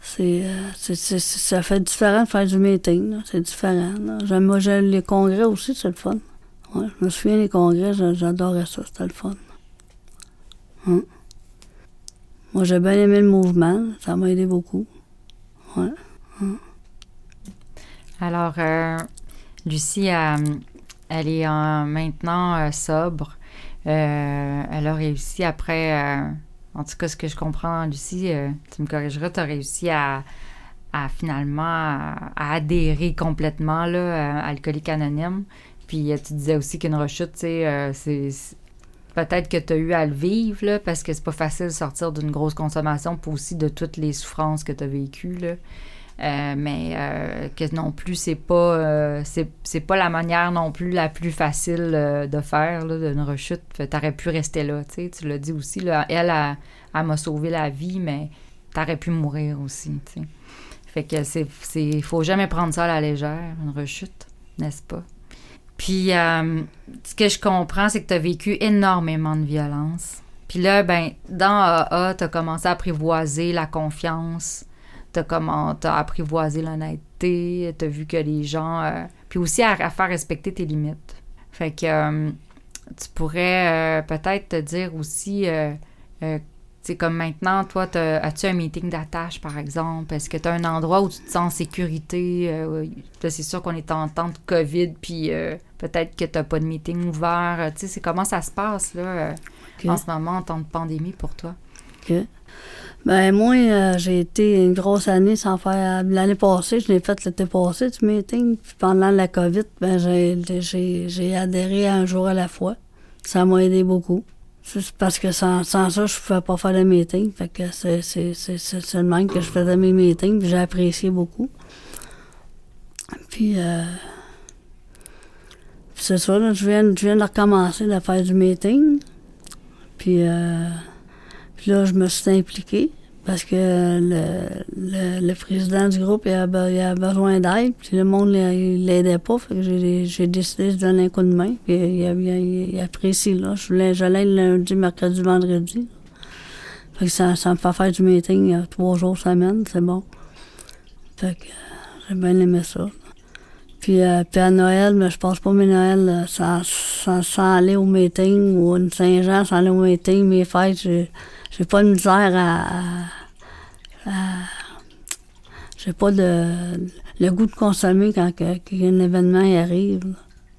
c'est, euh, ça fait différent de faire du meeting. C'est différent. J'aime, moi, j'aime les congrès aussi, c'est le fun. Je me souviens des congrès, j'adorais ça, c'était le fun. Hein? Moi, j'ai bien aimé le mouvement. Ça m'a aidé beaucoup. Ouais. Hein? Alors, Lucie, elle est maintenant euh, sobre. Euh, elle a réussi après, euh, en tout cas, ce que je comprends, Lucie, tu me corrigeras, tu as réussi à, finalement à, adhérer complètement là, à Alcoolique Anonyme. Puis tu disais aussi qu'une rechute, c'est peut-être que tu as eu à le vivre, là, parce que c'est pas facile de sortir d'une grosse consommation, puis aussi de toutes les souffrances que tu as vécues. Là. Euh, mais euh, que non plus, c'est pas, euh, c'est, pas la manière non plus la plus facile de faire, là, d'une rechute. T'aurais pu rester là, tu sais, tu l'as dit aussi. Là, elle, elle, m'a sauvé la vie, mais t'aurais pu mourir aussi, tu. Fait que c'est, c'est, faut jamais prendre ça à la légère, une rechute, n'est-ce pas? Puis, euh, ce que je comprends, c'est que tu as vécu énormément de violence. Puis là, ben, dans AA, tu as commencé à apprivoiser la confiance, tu as, apprivoisé l'honnêteté, tu as vu que les gens. Euh, puis aussi à, faire respecter tes limites. Fait que euh, tu pourrais peut-être te dire aussi c'est comme maintenant, toi, as-tu un meeting d'attache, par exemple? Est-ce que tu as un endroit où tu te sens en sécurité? Euh, c'est sûr qu'on est en temps de COVID, puis euh, peut-être que tu n'as pas de meeting ouvert. Euh, tu sais, comment ça se passe, là, en ce moment, en temps de pandémie pour toi? OK. Ben, moi, j'ai été une grosse année sans faire. L'année passée, je l'ai fait l'été passé, du meeting. Puis pendant la COVID, ben, j'ai adhéré à un jour à la fois. Ça m'a aidé beaucoup. Parce que sans, ça, je ne pouvais pas faire de meeting. Fait que c'est, c'est, c'est, même que je faisais mes meetings, puis j'ai apprécié beaucoup. Puis, euh, c'est ça, là, je, viens, je viens de recommencer à faire du meeting. Puis, euh, puis là, je me suis impliqué parce que le, le, président du groupe il a, besoin d'aide, puis le monde ne l'aidait pas, fait que j'ai décidé de donner un coup de main, puis il, apprécie, là. Je voulais, j'allais lundi, mercredi, vendredi. Fait que ça, ça me fait faire du meeting euh, trois jours semaine, c'est bon. Fait que j'ai bien aimé ça. Puis, euh, puis à Noël, mais je passe pas mes Noël euh, sans, sans, aller au meeting ou une Saint-Jean sans aller au meeting, mes fêtes, j'ai pas de misère à. j'ai pas de, le goût de consommer quand, un événement arrive.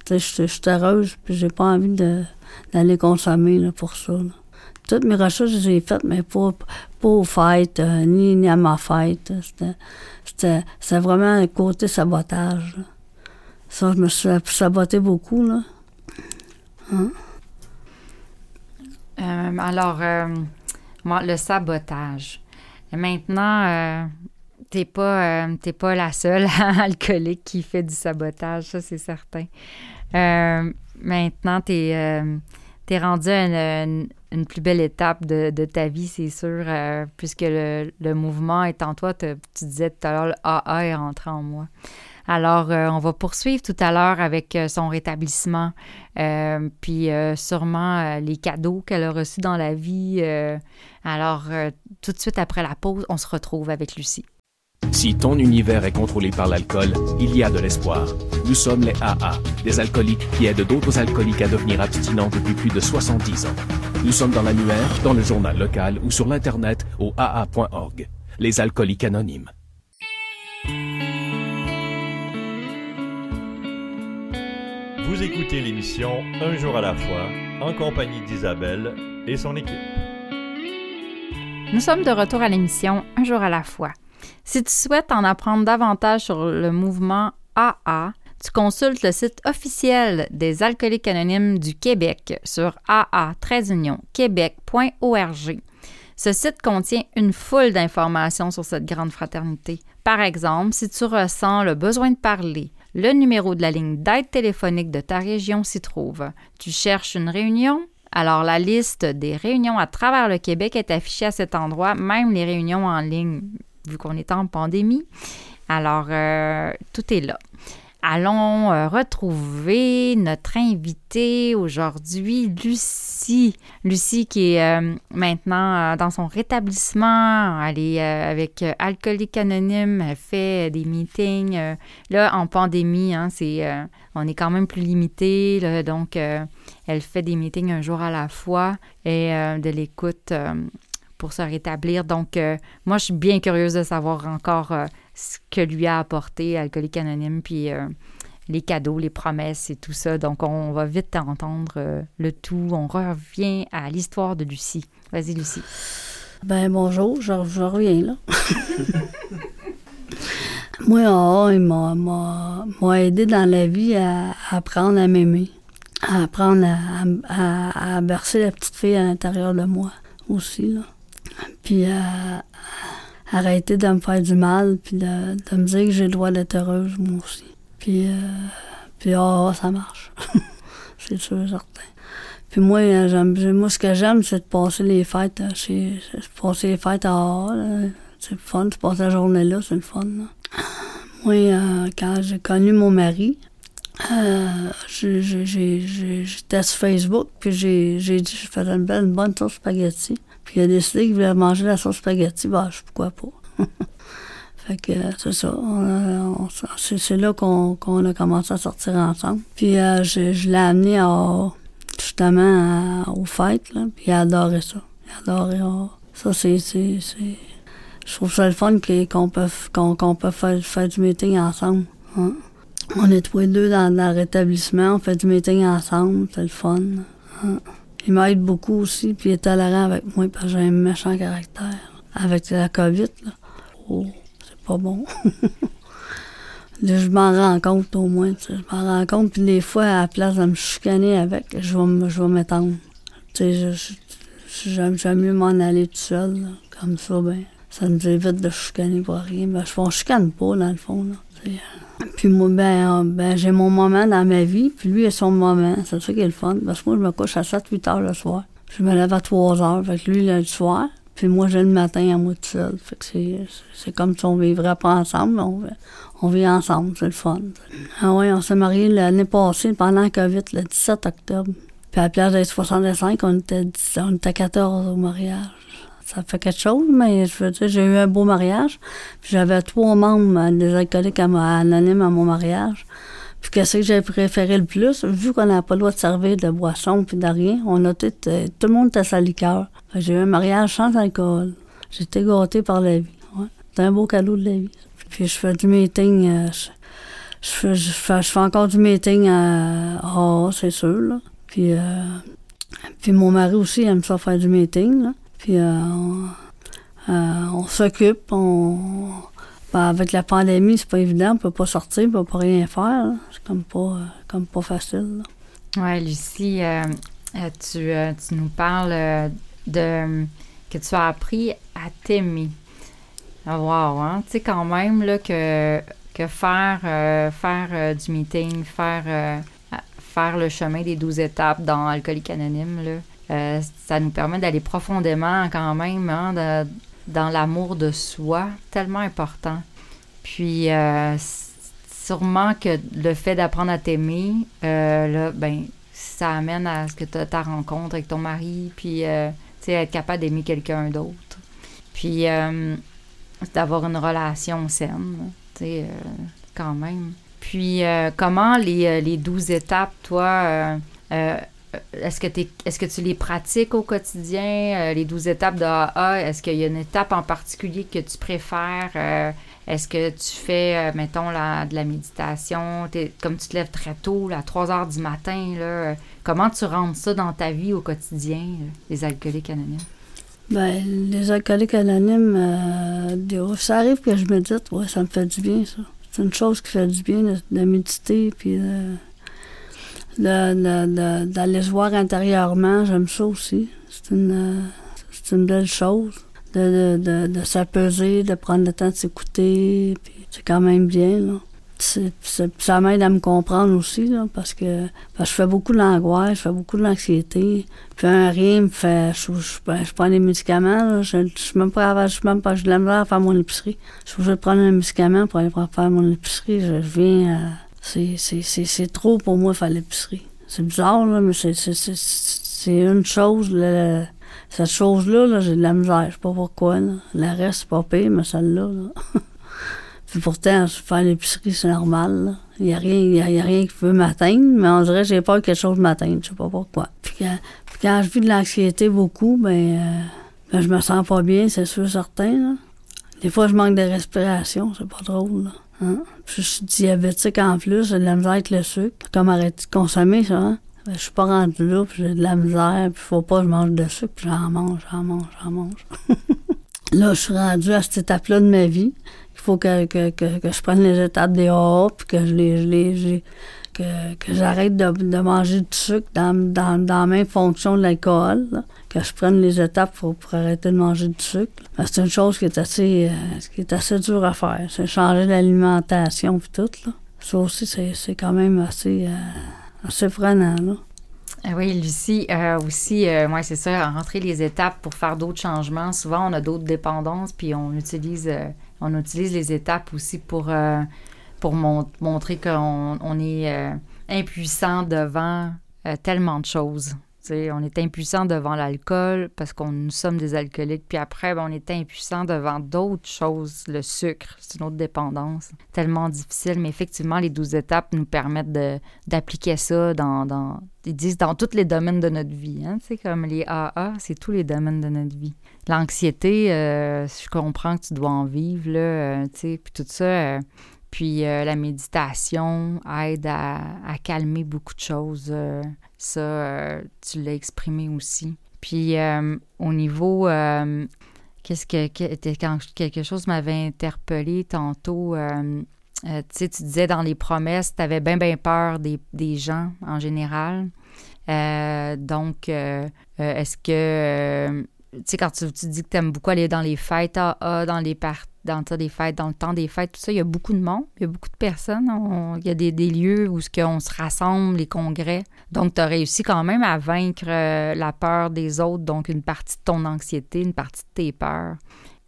Je suis heureuse, puis j'ai pas envie d'aller consommer pour ça. Toutes mes recherches, je les ai faites, mais pas, pas aux fêtes, euh, ni, à ma fête. C'était vraiment un côté sabotage. Ça, je me suis saboté beaucoup. Là. Hein? Euh, alors, euh, le sabotage. maintenant, euh, t'es pas, euh, pas la seule alcoolique qui fait du sabotage, ça c'est certain. Euh, maintenant, tu es, rendu à une, plus belle étape de, ta vie, c'est sûr, puisque le, le, mouvement est en toi. Tu disais tout à l'heure, le AA est rentré en moi. Alors, euh, on va poursuivre tout à l'heure avec euh, son rétablissement, euh, puis sûrement les cadeaux qu'elle a reçus dans la vie. alors, tout de suite après la pause, on se retrouve avec Lucie. Si ton univers est contrôlé par l'alcool, il y a de l'espoir. Nous sommes les AA, des alcooliques qui aident d'autres alcooliques à devenir abstinents depuis plus de 70 ans. Nous sommes dans l'annuaire, dans le journal local ou sur l'Internet au AA.org. Les alcooliques anonymes. Vous écoutez l'émission Un jour à la fois en compagnie d'Isabelle et son équipe. Nous sommes de retour à l'émission Un jour à la fois. Si tu souhaites en apprendre davantage sur le mouvement AA, tu consultes le site officiel des alcooliques anonymes du Québec sur aa-québec.org. Ce site contient une foule d'informations sur cette grande fraternité. Par exemple, si tu ressens le besoin de parler, le numéro de la ligne d'aide téléphonique de ta région s'y trouve. Tu cherches une réunion? Alors la liste des réunions à travers le Québec est affichée à cet endroit, même les réunions en ligne, vu qu'on est en pandémie. Alors, euh, tout est là allons euh, retrouver notre invitée aujourd'hui, Lucie. Lucie qui est euh, maintenant euh, dans son rétablissement. Elle est avec Alcoolique Anonyme, elle fait des meetings. là, en pandémie, hein, c'est, on est quand même plus limité. donc, elle fait des meetings un jour à la fois et de l'écoute pour se rétablir. Donc, moi, je suis bien curieuse de savoir encore ce que lui a apporté Alcoolique Anonyme, puis euh, les cadeaux, les promesses et tout ça. Donc, on va vite entendre euh, le tout. On revient à l'histoire de Lucie. Vas-y, Lucie. Ben bonjour, je, reviens là. Moi, oh, il m'a aidé dans la vie à, apprendre à m'aimer, à apprendre à, bercer la petite fille à l'intérieur de moi aussi. Là. Puis à, arrêter de me faire du mal, puis de, me dire que j'ai le droit d'être heureuse, moi aussi. Puis, euh, puis oh, ça marche. c'est sûr, certain. Puis moi, j'aime, moi ce que j'aime, c'est de passer les fêtes, c'est, passer les fêtes à c'est le fun. Tu passes la journée là, c'est le fun. là. Moi, euh, quand j'ai connu mon mari, euh, j'étais sur Facebook, puis j'ai dit je faisais une belle, une bonne sauce spaghetti. Puis il a décidé qu'il voulait manger la sauce spaghetti. Sais pourquoi pas. fait que euh, c'est ça. C'est là qu'on a commencé à sortir ensemble. Puis euh, je, l'ai amené à, justement aux fêtes, là, puis il a adoré ça. Il a adoré ah, ça. C'est. c'est- Je trouve ça le fun qu'on peut, qu'on peut faire, faire du meeting ensemble. On est tous les deux dans, dans le rétablissement, on fait du meeting ensemble, c'est le fun. Il m'aide beaucoup aussi, puis il est tolérant avec moi, parce que j'ai un méchant caractère. Avec la COVID, là. Oh, c'est pas bon. Là, je m'en rends compte au moins, je m'en rends compte, puis des fois, à la place de me chicaner avec, je vais, je vais m'étendre. Tu sais, j'aime, mieux m'en aller tout seul, comme ça, ben, ça nous évite de chicaner pour rien. Ben, je, on chicane pas, dans le fond, là. Puis moi, ben, euh, ben, j'ai mon moment dans ma vie, puis lui a son moment. C'est ça qui est le fun. Parce que moi, je me couche à 7-8 heures le soir. Je me lève à 3 heures. Fait que lui, il a le soir. Puis moi, j'ai le matin à moi tout seul. Fait que c'est, comme si on vivrait pas ensemble, mais on, on vit ensemble. C'est le fun. Ah oui, on s'est mariés l'année passée pendant la COVID, le 17 octobre. Puis à la place d'être 65, on était, 10 on était 14 au mariage. Ça fait quelque chose, mais je veux dire, j'ai eu un beau mariage. J'avais trois membres euh, des alcooliques à ma- anonymes à mon mariage. Puis qu'est-ce que j'ai préféré le plus? Vu qu'on n'a pas le droit de servir de boisson puis de rien, on a tout, euh, tout le monde était sa liqueur. J'ai eu un mariage sans alcool. J'étais gâtée par la vie. Ouais. C'était un beau cadeau de la vie. Puis je fais du meeting. euh, je, fais, je, fais, encore du meeting à ah, c'est sûr. Là. Puis, puis mon mari aussi aime ça faire du meeting. Puis euh, on, euh, on s'occupe. On, ben, avec la pandémie, c'est pas évident. On peut pas sortir, on peut pas rien faire. C'est comme pas, euh, comme pas facile. là. Oui, Lucie, tu, tu nous parles de que tu as appris à t'aimer. Ah, wow, hein? Tu sais, quand même, là, que, que faire, faire du meeting, faire, faire le chemin des 12 étapes dans Alcoolique Anonyme, là, euh, ça nous permet d'aller profondément, quand même, hein, dans l'amour de soi, tellement important. Puis, euh, sûrement que le fait d'apprendre à t'aimer, euh, là, ben, ça amène à ce que ta rencontre avec ton mari, puis, être capable d'aimer quelqu'un d'autre. Puis, d'avoir une relation saine, tu sais, quand même. Puis, comment les, les 12 étapes, toi, est-ce que, est-ce que tu les pratiques au quotidien, euh, les 12 étapes de AA? Est-ce qu'il y a une étape en particulier que tu préfères? Euh, est-ce que tu fais, euh, mettons, de la méditation? Comme tu te lèves très tôt, là, à 3 heures du matin, là, euh, comment tu rentres ça dans ta vie au quotidien, euh, les alcooliques anonymes? Ben, les alcooliques anonymes, euh, ça arrive que je médite, ouais, ça me fait du bien, ça. C'est une chose qui fait du bien de, de méditer, puis d'aller se voir intérieurement, j'aime ça aussi. C'est une, euh, c'est une belle chose. De, de, de, de s'apeser, de prendre le temps de s'écouter, c'est quand même bien, là. C'est- c'est- ça m'aide à me comprendre aussi, là, parce que, parce que je fais beaucoup de l'angoisse, je fais beaucoup de l'anxiété. Puis un rien me fait. Je, je, je prends des médicaments, là, je, je suis même pas je même pas. J'ai de la misère à faire mon épicerie. Je suis obligée de prendre un médicament pour aller faire mon épicerie. Je, je viens. euh, c'est, trop pour moi faire l'épicerie. C'est bizarre, là, mais c'est, une chose. le- cette chose-là, là, j'ai de la misère. Je sais pas pourquoi. Là. Le reste, c'est pas pire, mais celle-là. Là. Puis pourtant, faire l'épicerie, c'est normal. Il n'y a, rien- y a, y a rien qui peut m'atteindre, mais on dirait que j'ai peur que quelque chose m'atteigne. Je sais pas pourquoi. Puis quand, puis quand je vis de l'anxiété beaucoup, ben, euh, ben, je me sens pas bien, c'est sûr, certain. là. Des fois, je manque de respiration, c'est pas drôle. Là. Hein? Je suis diabétique en plus, j'ai de la misère avec le sucre. Comme arrêter de consommer ça, hein? Ben, je suis pas rendue là, puis j'ai de la misère, puis faut pas que je mange de sucre, puis j'en mange, j'en mange, j'en mange. là, je suis rendue à cette étape-là de ma vie. Il faut que, que, que, que je prenne les étapes des AA, puis que je les, je les, je les- que, j'arrête de, manger du sucre dans, dans, dans la même fonction de l'alcool, que je prenne les étapes pour, pour arrêter de manger du sucre. Ben, C'est une chose qui est assez, euh, assez dure à faire. C'est changer l'alimentation puis tout. Ça aussi, c'est quand même assez, euh, assez prenant. Là. Ah oui, Lucie, euh, aussi, euh, ouais, c'est ça, rentrer les étapes pour faire d'autres changements. Souvent, on a d'autres dépendances, puis on utilise, euh, on utilise les étapes aussi pour, pour mon- montrer qu'on on est euh, impuissant devant euh, tellement de choses. On est impuissant devant l'alcool parce qu'on nous sommes des alcooliques. Puis après, ben, on est impuissant devant d'autres choses. Le sucre, c'est une autre dépendance. Tellement difficile. Mais effectivement, les 12 étapes nous permettent d'appliquer ça dans, disent dans tous les domaines de notre vie. Hein, tu sais, comme les AA, c'est tous les domaines de notre vie. L'anxiété, euh, je comprends que tu dois en vivre, puis tout ça. Puis euh, la méditation aide à, calmer beaucoup de choses. euh, ça, euh, tu l'as exprimé aussi. Puis au niveau, qu'est-ce que, quand quelque chose m'avait interpellé tantôt, tu sais, tu disais dans les promesses, tu avais bien, bien peur des, gens en général. Donc, est-ce que, tu sais, quand tu, dis que tu aimes beaucoup aller dans les fêtes AA, dans les par- dans le temps des fêtes, dans le temps des fêtes, tout ça, il y a beaucoup de monde, il y a beaucoup de personnes. on- il y a des, lieux où ce qu'on se rassemble, les congrès. Donc, tu as réussi quand même à vaincre euh, la peur des autres, donc une partie de ton anxiété, une partie de tes peurs.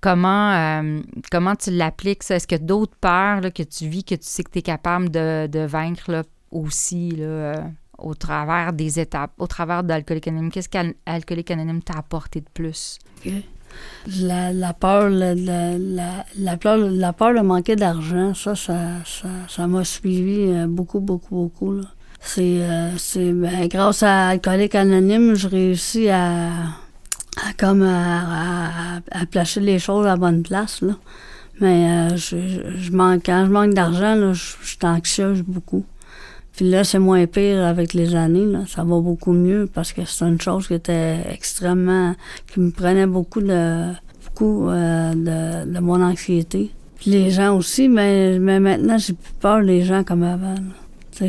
Comment, euh, comment tu l'appliques, ça? Est-ce que d'autres peurs que tu vis, que tu sais que tu es capable de, de vaincre là, aussi euh, au travers des étapes, au travers d'Alcoolique Anonyme? Qu'est-ce qu'Alcoolique Anonyme t'a apporté de plus? La, la peur, la, la, la, de manquer d'argent, ça, ça, m'a suivi euh, beaucoup, beaucoup, beaucoup. là. C'est, euh, c'est ben, grâce à Alcoolique Anonyme, je réussis à, comme à, à- placer les choses à bonne place. Mais euh, manque, quand je manque d'argent, je, je suis anxieuse beaucoup. Puis là, c'est moins pire avec les années. Là. Ça va beaucoup mieux parce que c'est une chose qui était extrêmement qui me prenait beaucoup de beaucoup euh, de, de mon anxiété. Puis les gens aussi, mais, mais maintenant, j'ai plus peur des gens comme avant.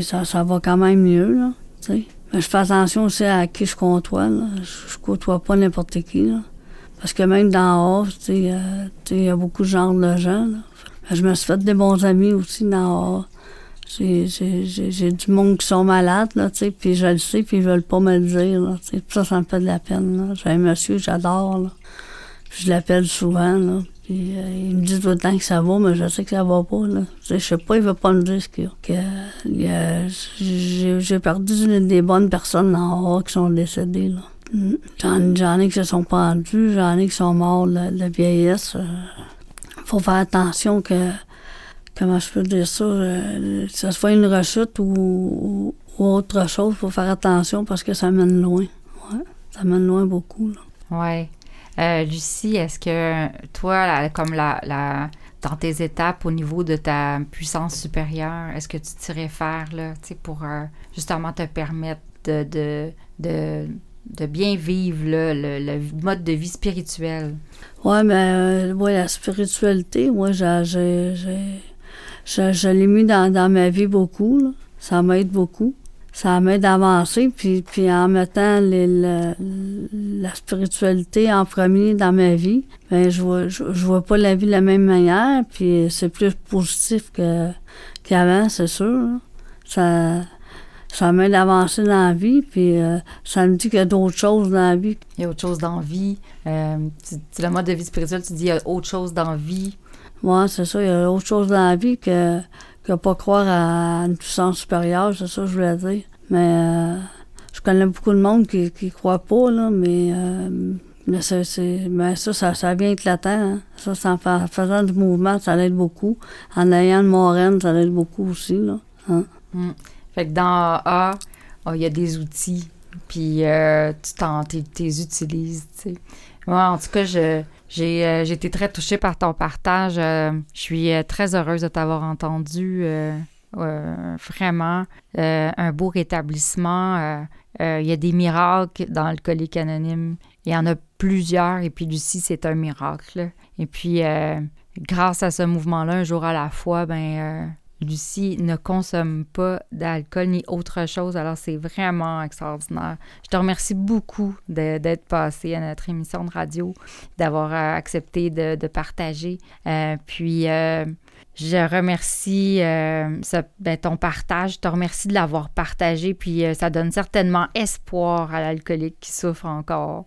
Ça, ça va quand même mieux, là. tu sais. Mais je fais attention aussi à qui je côtoie. Là. Je, côtoie pas n'importe qui. Là. Parce que même dans sais, euh, il y a beaucoup de genres de gens. Là. Je me suis fait des bons amis aussi dans haut. J'ai, du monde qui sont malades, là, tu sais, puis je le sais, puis ils veulent pas me le dire, là, ça, ça me fait de la peine, là. J'ai un monsieur j'adore, là. Je l'appelle souvent, là. Puis euh, il me dit tout le temps que ça va, mais je sais que ça va pas, là. Tu sais, je sais pas, il veut pas me dire ce qu'il y a. Que, j'ai, perdu des- bonnes personnes en haut qui sont décédées, là. Mm. J'en, j'en ai qui se sont pendus, j'en ai qui sont morts de, de vieillesse. euh. faut faire attention que comment je peux dire ça, euh, que ce soit une rechute ou, autre chose, faut faire attention parce que ça mène loin. Ouais, ça mène loin beaucoup. Oui. Euh, Lucie, est-ce que toi, comme la, la- dans tes étapes au niveau de ta puissance supérieure, est-ce que tu t'irais faire là, pour euh, justement te permettre de, de, de, de bien vivre là, le, le mode de vie spirituel? Ouais, mais euh, ouais, la spiritualité, moi, j'ai- je, l'ai mis dans, ma vie beaucoup. là. Ça m'aide beaucoup. Ça m'aide à avancer. Puis, en mettant la spiritualité en premier dans ma vie, ben, je vois, je, vois pas la vie de la même manière. Puis c'est plus positif qu'avant, c'est sûr. Ça, ça m'aide à avancer dans la vie. Puis euh, ça me dit qu'il y a d'autres choses dans la vie Il y a autre chose dans la vie. Euh, tu- le mode de vie spirituel, tu dis il y a autre chose dans la vie. Ouais, c'est ça. Il y a autre chose dans la vie que, que pas croire à une puissance supérieure, c'est ça je voulais dire. Mais euh, je connais beaucoup de monde qui qui croit pas, là, mais, euh, mais, mais ça, ça, ça vient éclatant. Hein. Ça, c'est en fa- faisant du mouvement, ça l'aide beaucoup. En ayant une moraine, ça l'aide beaucoup aussi. Là. Hein. Fait que dans AA, oh, il y a des outils, puis euh, tu t'en, utilises, tu sais. Moi, en tout cas, je, j'ai, euh, été très touchée par ton partage. euh, je suis euh, très heureuse de t'avoir entendu. euh, euh, vraiment, euh, un beau rétablissement. euh, euh, Il y a des miracles dans le colique anonyme. Il y en a plusieurs, et puis Lucie, c'est un miracle. Et puis, grâce à ce mouvement-là, un jour à la fois, ben, Lucie ne consomme pas d'alcool ni autre chose, alors c'est vraiment extraordinaire. Je te remercie beaucoup d'être passé à notre émission de radio, d'avoir euh, accepté de, partager. Euh, puis, euh, Je remercie ben, ton partage. Je te remercie de l'avoir partagé. Puis ça donne certainement espoir à l'alcoolique qui souffre encore.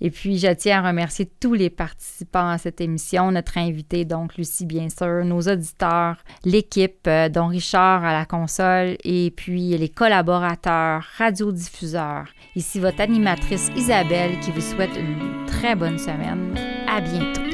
Et puis, je tiens à remercier tous les participants à cette émission, notre invité, donc Lucie, bien sûr, nos auditeurs, l'équipe, euh, dont Richard à la console, et puis les collaborateurs, radiodiffuseurs. Ici votre animatrice Isabelle qui vous souhaite une très bonne semaine. À bientôt.